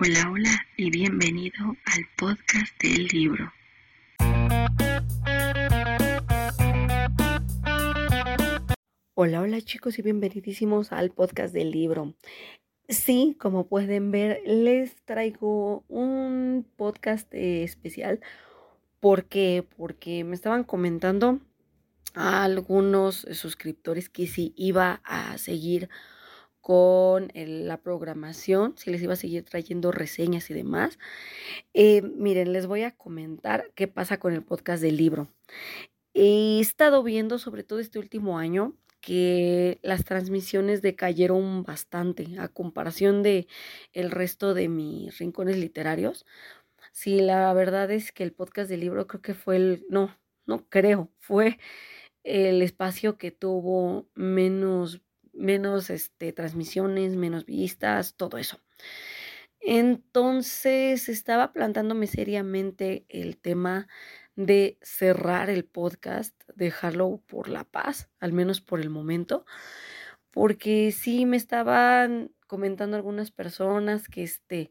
Hola, hola y bienvenido al podcast del libro. Hola, hola chicos y bienvenidísimos al podcast del libro. Sí, como pueden ver, les traigo un podcast especial. ¿Por qué? Porque me estaban comentando a algunos suscriptores que si iba a seguir con la programación, si les iba a seguir trayendo reseñas y demás. Eh, miren, les voy a comentar qué pasa con el podcast del libro. He estado viendo, sobre todo este último año, que las transmisiones decayeron bastante a comparación de el resto de mis rincones literarios. Sí, la verdad es que el podcast del libro creo que fue el, no, no creo, fue el espacio que tuvo menos menos este, transmisiones, menos vistas, todo eso. Entonces estaba plantándome seriamente el tema de cerrar el podcast, dejarlo por la paz, al menos por el momento, porque sí me estaban comentando algunas personas que este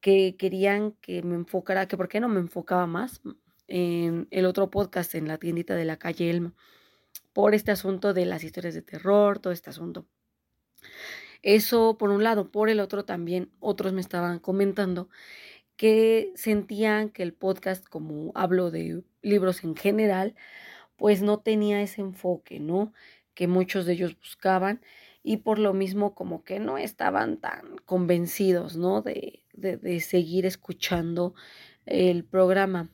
que querían que me enfocara, que por qué no me enfocaba más en el otro podcast en la tiendita de la calle Elma por este asunto de las historias de terror, todo este asunto. Eso por un lado, por el otro también otros me estaban comentando que sentían que el podcast, como hablo de libros en general, pues no tenía ese enfoque, ¿no? Que muchos de ellos buscaban y por lo mismo como que no estaban tan convencidos, ¿no? De, de, de seguir escuchando el programa.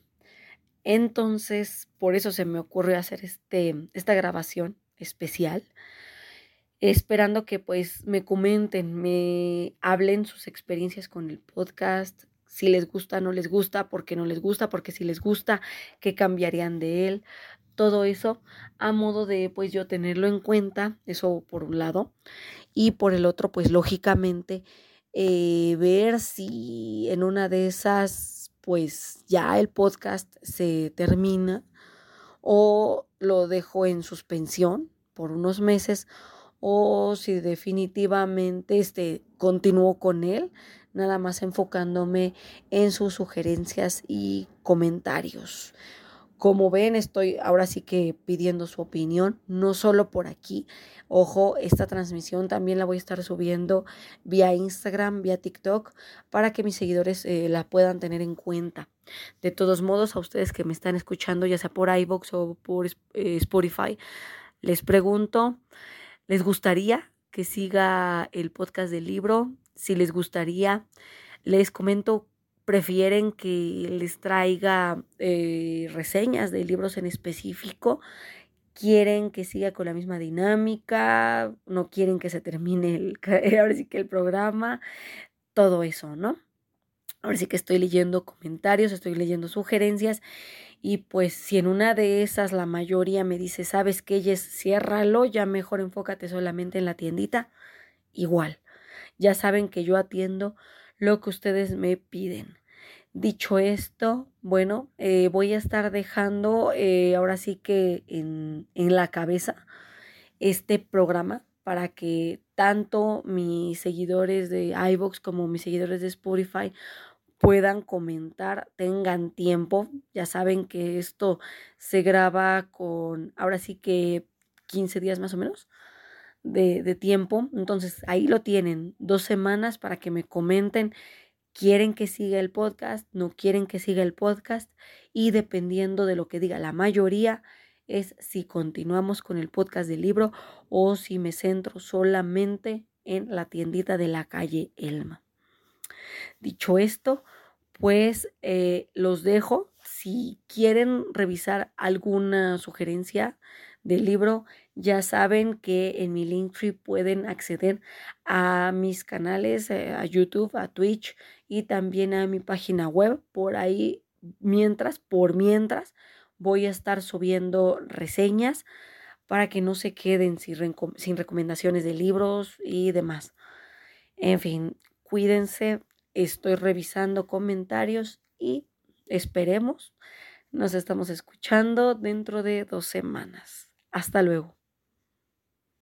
Entonces, por eso se me ocurrió hacer este, esta grabación especial, esperando que pues me comenten, me hablen sus experiencias con el podcast, si les gusta, no les gusta, por qué no les gusta, porque si les gusta, qué cambiarían de él, todo eso a modo de pues yo tenerlo en cuenta, eso por un lado, y por el otro pues lógicamente eh, ver si en una de esas pues ya el podcast se termina o lo dejo en suspensión por unos meses o si definitivamente este continúo con él, nada más enfocándome en sus sugerencias y comentarios. Como ven, estoy ahora sí que pidiendo su opinión, no solo por aquí. Ojo, esta transmisión también la voy a estar subiendo vía Instagram, vía TikTok, para que mis seguidores eh, la puedan tener en cuenta. De todos modos, a ustedes que me están escuchando, ya sea por iVoox o por eh, Spotify, les pregunto, ¿les gustaría que siga el podcast del libro? Si les gustaría, les comento prefieren que les traiga eh, reseñas de libros en específico, quieren que siga con la misma dinámica, no quieren que se termine el, ahora sí que el programa, todo eso, ¿no? Ahora sí que estoy leyendo comentarios, estoy leyendo sugerencias y pues si en una de esas la mayoría me dice, sabes que ella ciérralo, ya mejor enfócate solamente en la tiendita, igual. Ya saben que yo atiendo lo que ustedes me piden. Dicho esto, bueno, eh, voy a estar dejando eh, ahora sí que en, en la cabeza este programa para que tanto mis seguidores de iVoox como mis seguidores de Spotify puedan comentar, tengan tiempo. Ya saben que esto se graba con, ahora sí que 15 días más o menos de, de tiempo. Entonces ahí lo tienen, dos semanas para que me comenten quieren que siga el podcast, no quieren que siga el podcast y dependiendo de lo que diga la mayoría es si continuamos con el podcast del libro o si me centro solamente en la tiendita de la calle Elma. Dicho esto, pues eh, los dejo. Si quieren revisar alguna sugerencia del libro, ya saben que en mi Linktree pueden acceder a mis canales, eh, a YouTube, a Twitch y también a mi página web. Por ahí, mientras, por mientras, voy a estar subiendo reseñas para que no se queden sin, sin recomendaciones de libros y demás. En fin, cuídense, estoy revisando comentarios y esperemos nos estamos escuchando dentro de dos semanas. Hasta luego.